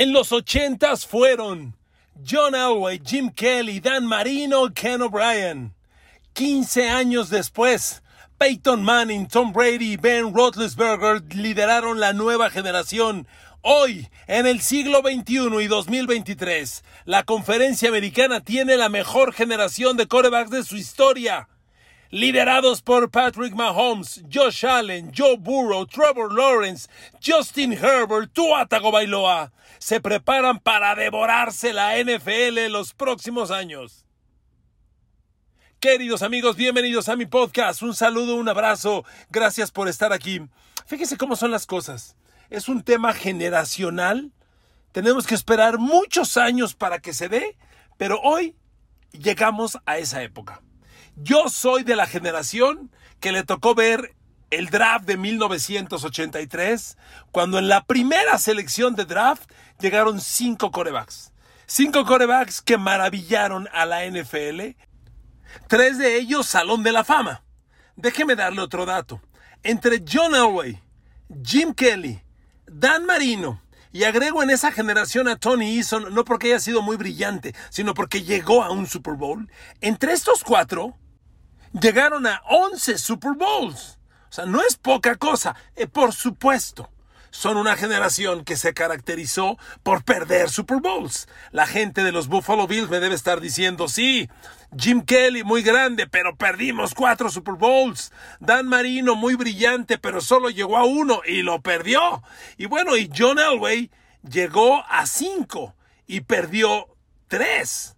En los ochentas fueron John Elway, Jim Kelly, Dan Marino Ken O'Brien. 15 años después, Peyton Manning, Tom Brady y Ben Roethlisberger lideraron la nueva generación. Hoy, en el siglo XXI y 2023, la conferencia americana tiene la mejor generación de corebacks de su historia liderados por Patrick Mahomes, Josh Allen, Joe Burrow, Trevor Lawrence, Justin Herbert, Tua Tagovailoa, se preparan para devorarse la NFL en los próximos años. Queridos amigos, bienvenidos a mi podcast. Un saludo, un abrazo. Gracias por estar aquí. Fíjense cómo son las cosas. Es un tema generacional. Tenemos que esperar muchos años para que se dé, pero hoy llegamos a esa época. Yo soy de la generación que le tocó ver el draft de 1983, cuando en la primera selección de draft llegaron cinco corebacks. Cinco corebacks que maravillaron a la NFL. Tres de ellos Salón de la Fama. Déjeme darle otro dato. Entre John Elway, Jim Kelly, Dan Marino y agrego en esa generación a Tony Eason, no porque haya sido muy brillante, sino porque llegó a un Super Bowl. Entre estos cuatro, llegaron a 11 Super Bowls. O sea, no es poca cosa. Eh, por supuesto, son una generación que se caracterizó por perder Super Bowls. La gente de los Buffalo Bills me debe estar diciendo, sí, Jim Kelly muy grande, pero perdimos cuatro Super Bowls. Dan Marino muy brillante, pero solo llegó a uno y lo perdió. Y bueno, y John Elway llegó a cinco y perdió tres.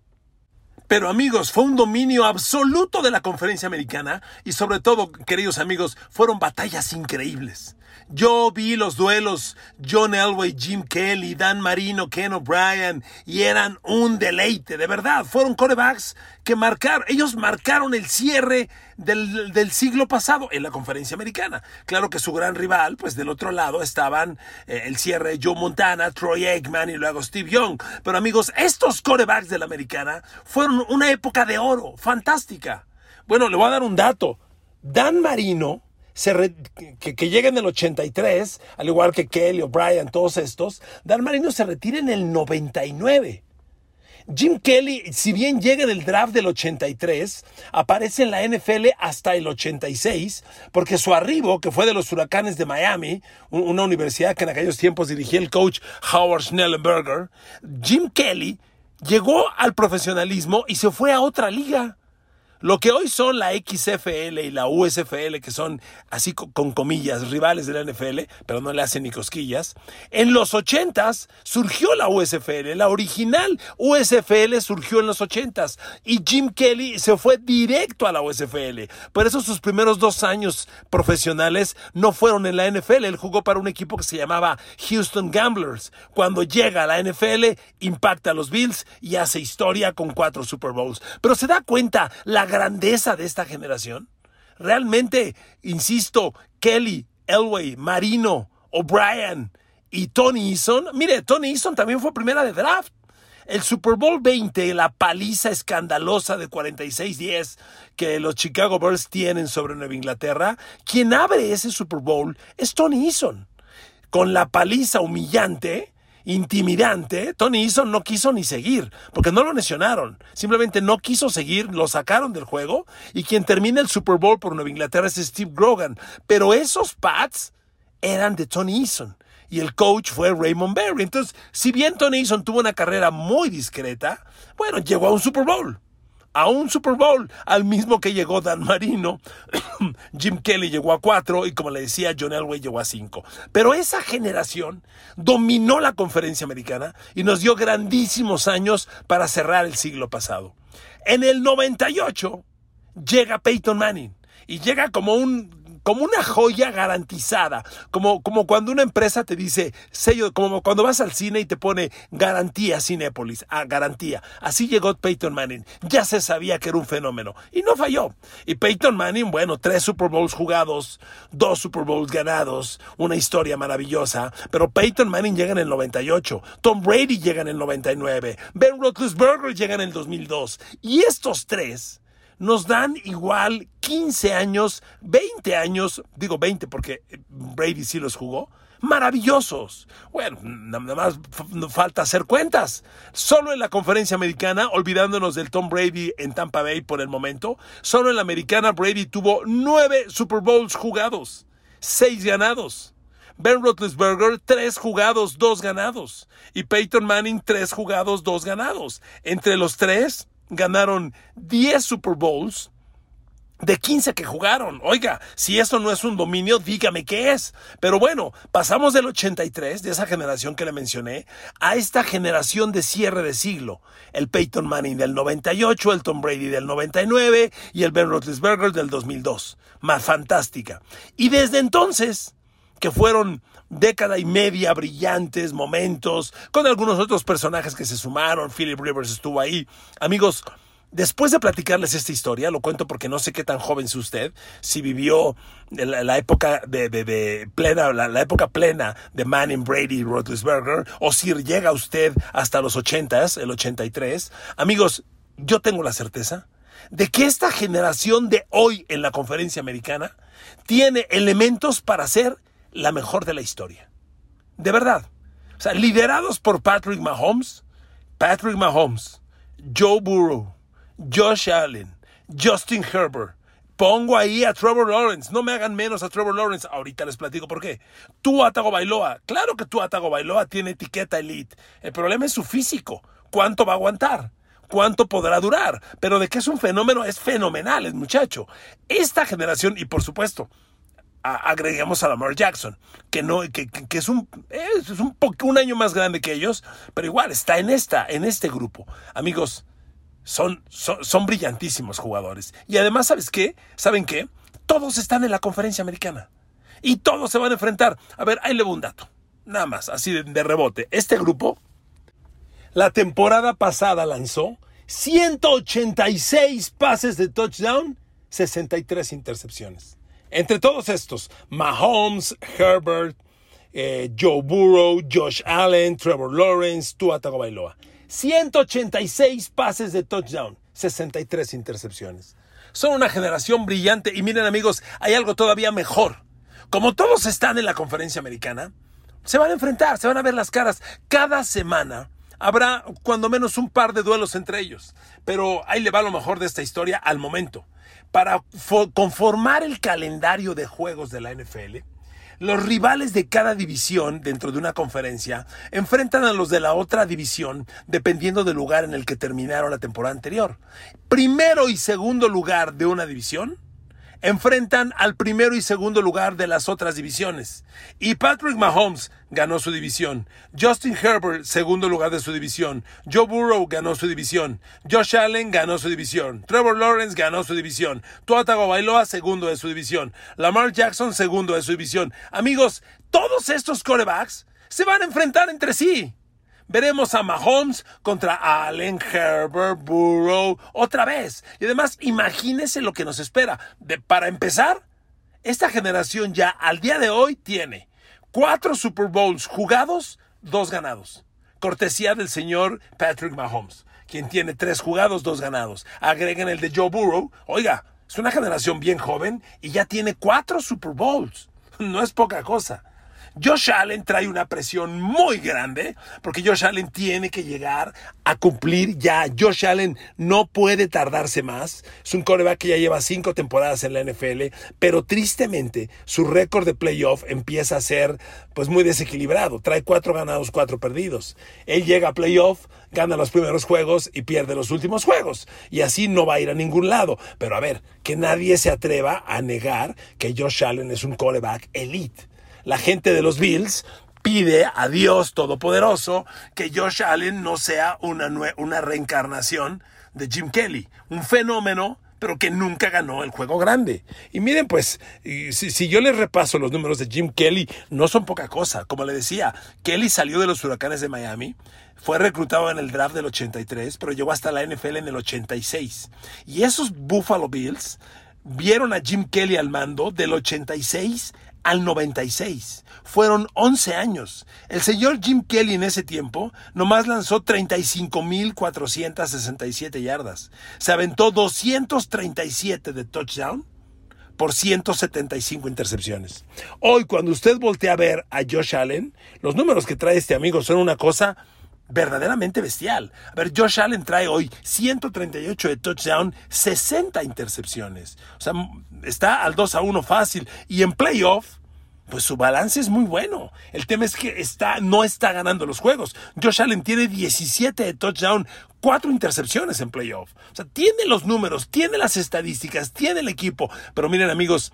Pero amigos, fue un dominio absoluto de la conferencia americana y sobre todo, queridos amigos, fueron batallas increíbles. Yo vi los duelos John Elway, Jim Kelly, Dan Marino, Ken O'Brien y eran un deleite, de verdad. Fueron corebacks que marcaron, ellos marcaron el cierre del, siglo pasado en la conferencia americana. Claro que su gran rival, pues del otro lado estaban eh, el cierre de Joe Montana, Troy Aikman y luego Steve Young. Pero amigos, estos corebacks de la americana fueron una época de oro, fantástica. Bueno, le voy a dar un dato. Dan Marino que, que llega en el 83, al igual que Kelly, O'Brien, todos estos, Dan Marino se retira en el 99. Jim Kelly, si bien llega en el draft del 83, aparece en la NFL hasta el 86, porque su arribo, que fue de los Huracanes de Miami, una universidad que en aquellos tiempos dirigía el coach Howard Schnellenberger, Jim Kelly llegó al profesionalismo y se fue a otra liga. Lo que hoy son la XFL y la USFL, que son así con comillas, rivales de la NFL, pero no le hacen ni cosquillas, en los ochentas surgió la USFL. La original USFL surgió en los ochentas y Jim Kelly se fue directo a la USFL. Por eso sus primeros dos años profesionales no fueron en la NFL. Él jugó para un equipo que se llamaba Houston Gamblers. Cuando llega a la NFL, impacta a los Bills y hace historia con cuatro Super Bowls. Pero se da cuenta la grandeza de esta generación? Realmente, insisto, Kelly, Elway, Marino, O'Brien y Tony Eason. Mire, Tony Eason también fue primera de draft. El Super Bowl 20, la paliza escandalosa de 46-10 que los Chicago Bears tienen sobre Nueva Inglaterra, quien abre ese Super Bowl es Tony Eason. Con la paliza humillante intimidante, Tony Eason no quiso ni seguir, porque no lo lesionaron. Simplemente no quiso seguir, lo sacaron del juego y quien termina el Super Bowl por Nueva Inglaterra es Steve Grogan. Pero esos Pats eran de Tony Eason y el coach fue Raymond Berry. Entonces, si bien Tony Eason tuvo una carrera muy discreta, bueno, llegó a un Super Bowl a un Super Bowl, al mismo que llegó Dan Marino. Jim Kelly llegó a cuatro y como le decía, John Elway llegó a cinco. Pero esa generación dominó la conferencia americana y nos dio grandísimos años para cerrar el siglo pasado. En el 98 llega Peyton Manning y llega como un como una joya garantizada, como, como cuando una empresa te dice sello, como cuando vas al cine y te pone garantía Cinépolis, ah, garantía. Así llegó Peyton Manning, ya se sabía que era un fenómeno y no falló. Y Peyton Manning, bueno, tres Super Bowls jugados, dos Super Bowls ganados, una historia maravillosa, pero Peyton Manning llega en el 98, Tom Brady llega en el 99, Ben Roethlisberger llega en el 2002 y estos tres nos dan igual 15 años, 20 años, digo 20 porque Brady sí los jugó, maravillosos. Bueno, nada más falta hacer cuentas. Solo en la conferencia americana, olvidándonos del Tom Brady en Tampa Bay por el momento, solo en la americana Brady tuvo nueve Super Bowls jugados, seis ganados. Ben Roethlisberger, tres jugados, dos ganados. Y Peyton Manning, tres jugados, dos ganados. Entre los tres, ganaron 10 Super Bowls de 15 que jugaron. Oiga, si eso no es un dominio, dígame qué es. Pero bueno, pasamos del 83, de esa generación que le mencioné, a esta generación de cierre de siglo. El Peyton Manning del 98, el Tom Brady del 99 y el Ben Roethlisberger del 2002. Más fantástica. Y desde entonces, que fueron década y media brillantes momentos, con algunos otros personajes que se sumaron, Philip Rivers estuvo ahí. Amigos, Después de platicarles esta historia, lo cuento porque no sé qué tan joven es usted, si vivió la, época de, plena, la, época plena de Manning, Brady y Roethlisberger, o si llega usted hasta los ochentas, el 83. Amigos, yo tengo la certeza de que esta generación de hoy en la conferencia americana tiene elementos para ser la mejor de la historia. De verdad. O sea, liderados por Patrick Mahomes, Patrick Mahomes, Joe Burrow, Josh Allen, Justin Herbert. Pongo ahí a Trevor Lawrence. No me hagan menos a Trevor Lawrence. Ahorita les platico por qué. Tú, Atago Bailoa. Claro que tú, Atago Bailoa, tiene etiqueta elite. El problema es su físico. ¿Cuánto va a aguantar? cuánto podrá durar. Pero de que es un fenómeno, es fenomenal el muchacho. Esta generación, y por supuesto, agreguemos a Lamar Jackson, que no, que, es un, es un, un año más grande que ellos, pero igual está en esta, en este grupo. Amigos, son, son, brillantísimos jugadores. Y además, ¿sabes qué? ¿Saben qué? Todos están en la conferencia americana. Y todos se van a enfrentar. A ver, ahí le voy un dato. Nada más, así de rebote. Este grupo, la temporada pasada lanzó 186 pases de touchdown, 63 intercepciones. Entre todos estos, Mahomes, Herbert, eh, Joe Burrow, Josh Allen, Trevor Lawrence, Tua Tagovailoa. 186 pases de touchdown, 63 intercepciones. Son una generación brillante y miren amigos, hay algo todavía mejor. Como todos están en la conferencia americana, se van a enfrentar, se van a ver las caras. Cada semana habrá cuando menos un par de duelos entre ellos. Pero ahí le va lo mejor de esta historia al momento. Para conformar el calendario de juegos de la NFL, los rivales de cada división dentro de una conferencia enfrentan a los de la otra división dependiendo del lugar en el que terminaron la temporada anterior. Primero y segundo lugar de una división enfrentan al primero y segundo lugar de las otras divisiones. Y Patrick Mahomes ganó su división. Justin Herbert, segundo lugar de su división. Joe Burrow ganó su división. Josh Allen ganó su división. Trevor Lawrence ganó su división. Tua Bailoa, segundo de su división. Lamar Jackson, segundo de su división. Amigos, todos estos corebacks se van a enfrentar entre sí. Veremos a Mahomes contra Allen, Herbert, Burrow otra vez. Y además, imagínense lo que nos espera. De, para empezar, esta generación ya al día de hoy tiene cuatro Super Bowls jugados, dos ganados. Cortesía del señor Patrick Mahomes, quien tiene tres jugados, dos ganados. Agreguen el de Joe Burrow. Oiga, es una generación bien joven y ya tiene cuatro Super Bowls. No es poca cosa. Josh Allen trae una presión muy grande porque Josh Allen tiene que llegar a cumplir ya. Josh Allen no puede tardarse más. Es un coreback que ya lleva cinco temporadas en la NFL, pero tristemente su récord de playoff empieza a ser pues muy desequilibrado. Trae cuatro ganados, cuatro perdidos. Él llega a playoff, gana los primeros juegos y pierde los últimos juegos. Y así no va a ir a ningún lado. Pero a ver, que nadie se atreva a negar que Josh Allen es un coreback elite la gente de los Bills pide a Dios Todopoderoso que Josh Allen no sea una, una reencarnación de Jim Kelly, un fenómeno pero que nunca ganó el juego grande. Y miren, pues, si, si, yo les repaso los números de Jim Kelly, no son poca cosa. Como le decía, Kelly salió de los huracanes de Miami, fue reclutado en el draft del 83, pero llegó hasta la NFL en el 86. Y esos Buffalo Bills vieron a Jim Kelly al mando del 86 al 96. Fueron 11 años. El señor Jim Kelly en ese tiempo nomás lanzó 35.467 yardas. Se aventó 237 de touchdown por 175 intercepciones. Hoy, cuando usted voltea a ver a Josh Allen, los números que trae este amigo son una cosa verdaderamente bestial. A ver, Josh Allen trae hoy 138 de touchdown, 60 intercepciones. O sea, está al 2 a 1 fácil. Y en playoff, pues su balance es muy bueno. El tema es que está, no está ganando los juegos. Josh Allen tiene 17 de touchdown, 4 intercepciones en playoff. O sea, tiene los números, tiene las estadísticas, tiene el equipo. Pero miren amigos,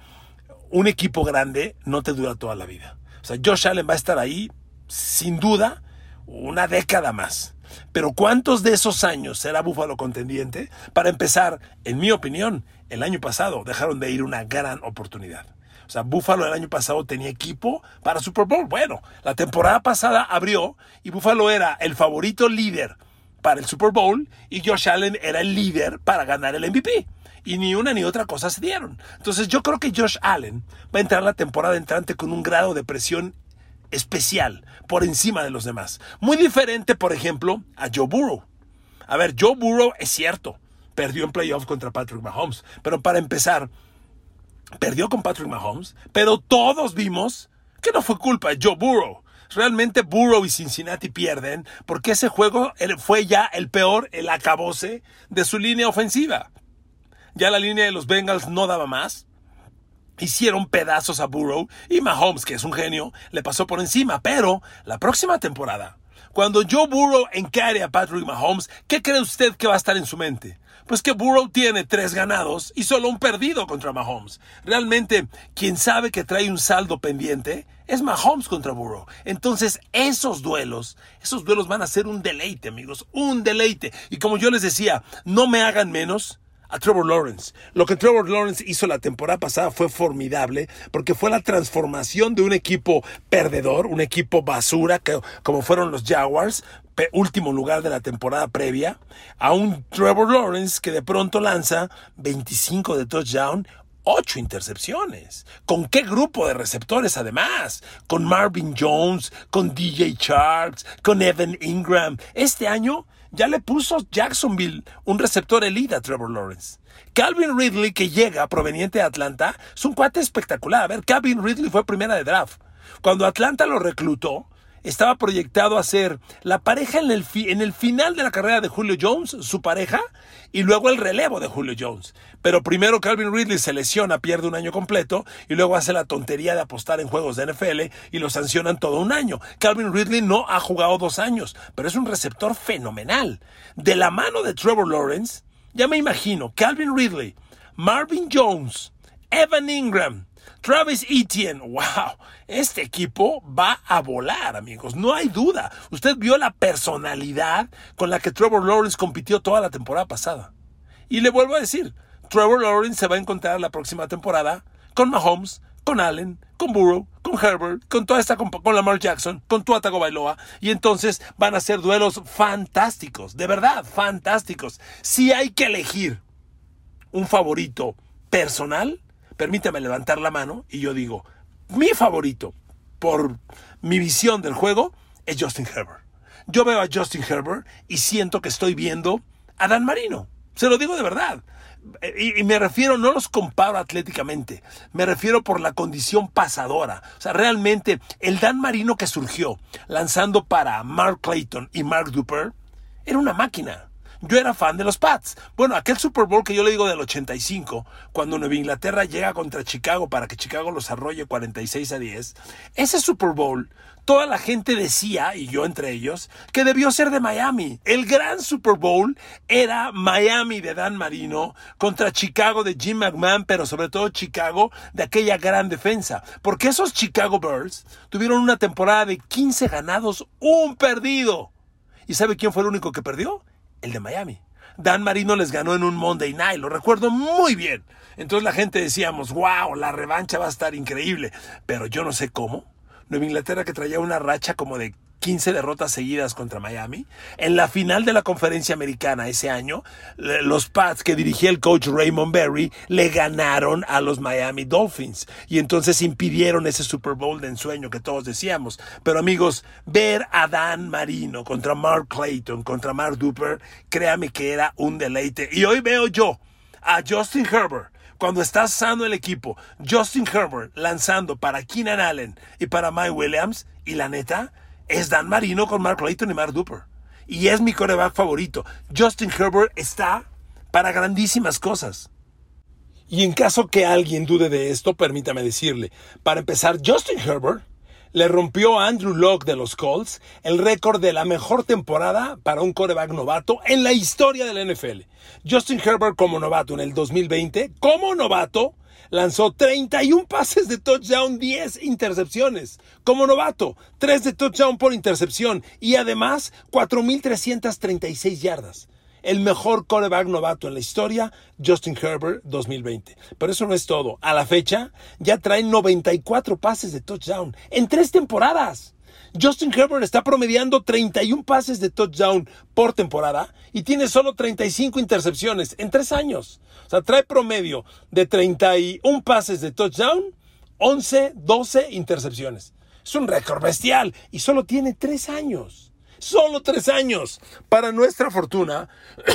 un equipo grande no te dura toda la vida. O sea, Josh Allen va a estar ahí, sin duda, una década más. Pero ¿cuántos de esos años será Búfalo contendiente? Para empezar, en mi opinión, el año pasado dejaron de ir una gran oportunidad. O sea, Búfalo el año pasado tenía equipo para Super Bowl. Bueno, la temporada pasada abrió y Búfalo era el favorito líder para el Super Bowl y Josh Allen era el líder para ganar el MVP. Y ni una ni otra cosa se dieron. Entonces yo creo que Josh Allen va a entrar la temporada entrante con un grado de presión especial por encima de los demás. Muy diferente, por ejemplo, a Joe Burrow. A ver, Joe Burrow es cierto, perdió en playoffs contra Patrick Mahomes, pero para empezar, perdió con Patrick Mahomes, pero todos vimos que no fue culpa de Joe Burrow. Realmente Burrow y Cincinnati pierden porque ese juego fue ya el peor, el acabose de su línea ofensiva. Ya la línea de los Bengals no daba más hicieron pedazos a Burrow y Mahomes, que es un genio, le pasó por encima. Pero la próxima temporada, cuando Joe Burrow encare a Patrick Mahomes, ¿qué cree usted que va a estar en su mente? Pues que Burrow tiene tres ganados y solo un perdido contra Mahomes. Realmente, quien sabe que trae un saldo pendiente es Mahomes contra Burrow. Entonces, esos duelos, esos duelos van a ser un deleite, amigos, un deleite. Y como yo les decía, no me hagan menos a Trevor Lawrence. Lo que Trevor Lawrence hizo la temporada pasada fue formidable porque fue la transformación de un equipo perdedor, un equipo basura, que, como fueron los Jaguars, último lugar de la temporada previa, a un Trevor Lawrence que de pronto lanza 25 de touchdown, 8 intercepciones. ¿Con qué grupo de receptores además? Con Marvin Jones, con DJ Charles, con Evan Ingram. Este año ya le puso Jacksonville un receptor elite a Trevor Lawrence. Calvin Ridley, que llega proveniente de Atlanta, es un cuate espectacular. A ver, Calvin Ridley fue primera de draft. Cuando Atlanta lo reclutó, estaba proyectado a ser la pareja en el, en el final de la carrera de Julio Jones, su pareja, y luego el relevo de Julio Jones. Pero primero Calvin Ridley se lesiona, pierde un año completo, y luego hace la tontería de apostar en juegos de NFL y lo sancionan todo un año. Calvin Ridley no ha jugado dos años, pero es un receptor fenomenal. De la mano de Trevor Lawrence, ya me imagino, Calvin Ridley, Marvin Jones, Evan Ingram, Travis Etienne, wow, este equipo va a volar, amigos, no hay duda. Usted vio la personalidad con la que Trevor Lawrence compitió toda la temporada pasada. Y le vuelvo a decir, Trevor Lawrence se va a encontrar la próxima temporada con Mahomes, con Allen, con Burrow, con Herbert, con toda esta con, Lamar Jackson, con Tua Bailoa y entonces van a ser duelos fantásticos, de verdad, fantásticos. Si hay que elegir un favorito personal, permítame levantar la mano y yo digo, mi favorito por mi visión del juego es Justin Herbert. Yo veo a Justin Herbert y siento que estoy viendo a Dan Marino. Se lo digo de verdad. Y, me refiero, no los comparo atléticamente, me refiero por la condición pasadora. O sea, realmente el Dan Marino que surgió lanzando para Mark Clayton y Mark Duper era una máquina. Yo era fan de los Pats. Bueno, aquel Super Bowl que yo le digo del 85, cuando Nueva Inglaterra llega contra Chicago para que Chicago los arrolle 46 a 10, ese Super Bowl, toda la gente decía, y yo entre ellos, que debió ser de Miami. El gran Super Bowl era Miami de Dan Marino contra Chicago de Jim McMahon, pero sobre todo Chicago de aquella gran defensa. Porque esos Chicago Bears tuvieron una temporada de 15 ganados, un perdido. ¿Y sabe quién fue el único que perdió? El de Miami. Dan Marino les ganó en un Monday Night, lo recuerdo muy bien. Entonces la gente decíamos, wow, la revancha va a estar increíble. Pero yo no sé cómo. Nueva Inglaterra que traía una racha como de 15 derrotas seguidas contra Miami. En la final de la conferencia americana ese año, los Pats que dirigía el coach Raymond Berry le ganaron a los Miami Dolphins y entonces impidieron ese Super Bowl de ensueño que todos decíamos. Pero amigos, ver a Dan Marino contra Mark Clayton, contra Mark Duper, créame que era un deleite. Y hoy veo yo a Justin Herbert cuando está sano el equipo, Justin Herbert lanzando para Keenan Allen y para Mike Williams, y la neta, es Dan Marino con Mark Layton y Mark Duper. Y es mi coreback favorito. Justin Herbert está para grandísimas cosas. Y en caso que alguien dude de esto, permítame decirle, para empezar, Justin Herbert le rompió a Andrew Locke de los Colts el récord de la mejor temporada para un coreback novato en la historia de la NFL. Justin Herbert como novato en el 2020, como novato, lanzó 31 pases de touchdown, 10 intercepciones. Como novato, 3 de touchdown por intercepción y además 4.336 yardas el mejor coreback novato en la historia, Justin Herbert 2020. Pero eso no es todo. A la fecha ya trae 94 pases de touchdown en tres temporadas. Justin Herbert está promediando 31 pases de touchdown por temporada y tiene solo 35 intercepciones en tres años. O sea, trae promedio de 31 pases de touchdown, 11, 12 intercepciones. Es un récord bestial y solo tiene tres años. Solo tres años. Para nuestra fortuna,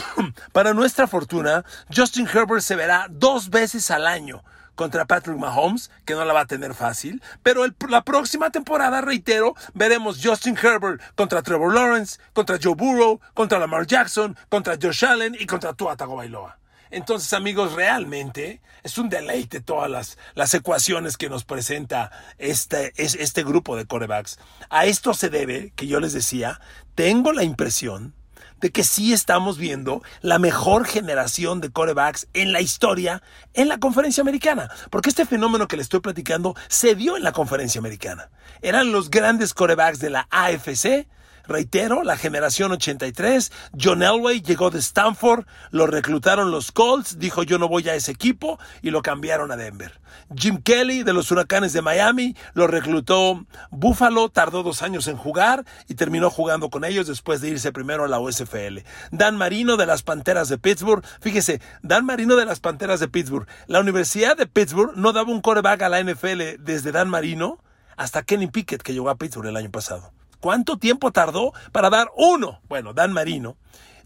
para nuestra fortuna, Justin Herbert se verá dos veces al año contra Patrick Mahomes, que no la va a tener fácil, pero la próxima temporada, reitero, veremos Justin Herbert contra Trevor Lawrence, contra Joe Burrow, contra Lamar Jackson, contra Josh Allen y contra Tua Tagovailoa. Entonces, amigos, realmente es un deleite todas las, las ecuaciones que nos presenta este, este grupo de corebacks. A esto se debe, que yo les decía, tengo la impresión de que sí estamos viendo la mejor generación de corebacks en la historia en la conferencia americana. Porque este fenómeno que les estoy platicando se dio en la conferencia americana. Eran los grandes corebacks de la AFC Reitero, la generación 83, John Elway llegó de Stanford, lo reclutaron los Colts, dijo yo no voy a ese equipo y lo cambiaron a Denver. Jim Kelly de los Huracanes de Miami lo reclutó Buffalo, tardó dos años en jugar y terminó jugando con ellos después de irse primero a la USFL. Dan Marino de las Panteras de Pittsburgh, fíjese, Dan Marino de las Panteras de Pittsburgh. La Universidad de Pittsburgh no daba un coreback a la NFL desde Dan Marino hasta Kenny Pickett que llegó a Pittsburgh el año pasado. ¿Cuánto tiempo tardó para dar uno? Bueno, Dan Marino.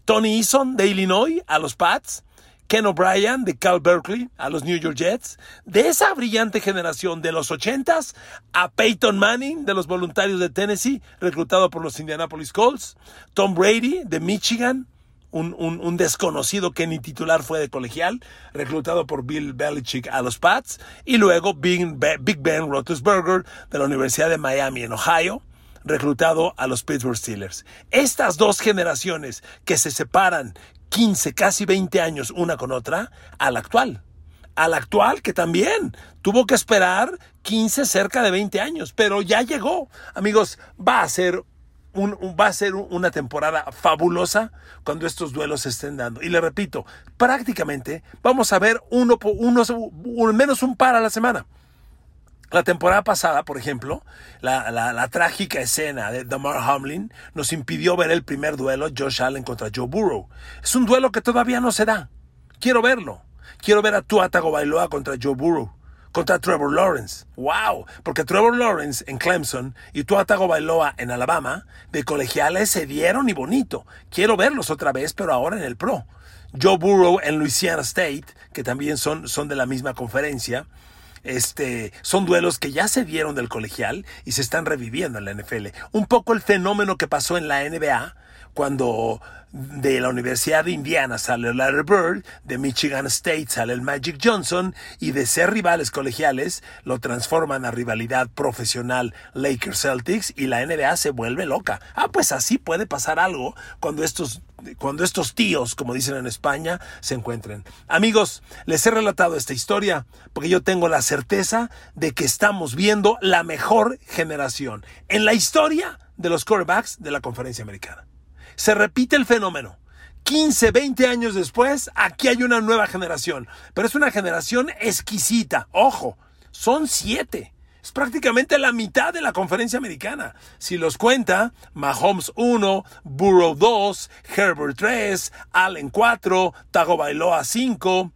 Tony Eason de Illinois a los Pats. Ken O'Brien de Cal Berkeley a los New York Jets. De esa brillante generación de los ochentas a Peyton Manning de los voluntarios de Tennessee, reclutado por los Indianapolis Colts. Tom Brady de Michigan. Un, un, desconocido que ni titular fue de colegial, reclutado por Bill Belichick a los Pats, y luego Big, Big Ben Roethlisberger de la Universidad de Miami en Ohio, reclutado a los Pittsburgh Steelers. Estas dos generaciones que se separan 15, casi 20 años una con otra, al actual. Al actual que también tuvo que esperar 15, cerca de 20 años, pero ya llegó. Amigos, va a ser un, va a ser una temporada fabulosa cuando estos duelos se estén dando. Y le repito, prácticamente vamos a ver uno, uno, uno menos un par a la semana. La temporada pasada, por ejemplo, la, trágica escena de Damar Hamlin nos impidió ver el primer duelo Josh Allen contra Joe Burrow. Es un duelo que todavía no se da. Quiero verlo. Quiero ver a Tua Tagovailoa contra Joe Burrow, contra Trevor Lawrence. ¡Wow! Porque Trevor Lawrence en Clemson y Tua Tagovailoa en Alabama, de colegiales se dieron y bonito. Quiero verlos otra vez, pero ahora en el Pro. Joe Burrow en Louisiana State, que también son, son de la misma conferencia. Este, son duelos que ya se dieron del colegial y se están reviviendo en la NFL. Un poco el fenómeno que pasó en la NBA cuando de la Universidad de Indiana sale Larry Bird, de Michigan State sale el Magic Johnson y de ser rivales colegiales lo transforman a rivalidad profesional Lakers Celtics y la NBA se vuelve loca. Ah, pues así puede pasar algo cuando estos cuando estos tíos, como dicen en España, se encuentren. Amigos, les he relatado esta historia porque yo tengo la certeza de que estamos viendo la mejor generación en la historia de los quarterbacks de la conferencia americana. Se repite el fenómeno. 15, 20 años después, aquí hay una nueva generación. Pero es una generación exquisita. Ojo, son siete. Es prácticamente la mitad de la conferencia americana. Si los cuenta, Mahomes 1, Burrow 2, Herbert 3, Allen 4, Tagovailoa 5,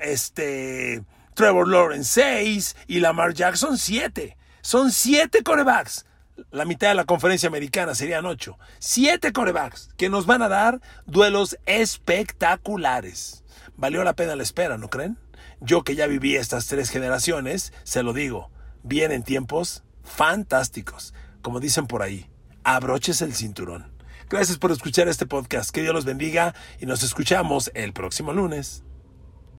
este, Trevor Lawrence 6 y Lamar Jackson 7. Son siete corebacks la mitad de la conferencia americana, serían ocho. Siete corebacks que nos van a dar duelos espectaculares. Valió la pena la espera, ¿no creen? Yo que ya viví estas tres generaciones, se lo digo, vienen tiempos fantásticos. Como dicen por ahí, abroches el cinturón. Gracias por escuchar este podcast. Que Dios los bendiga y nos escuchamos el próximo lunes.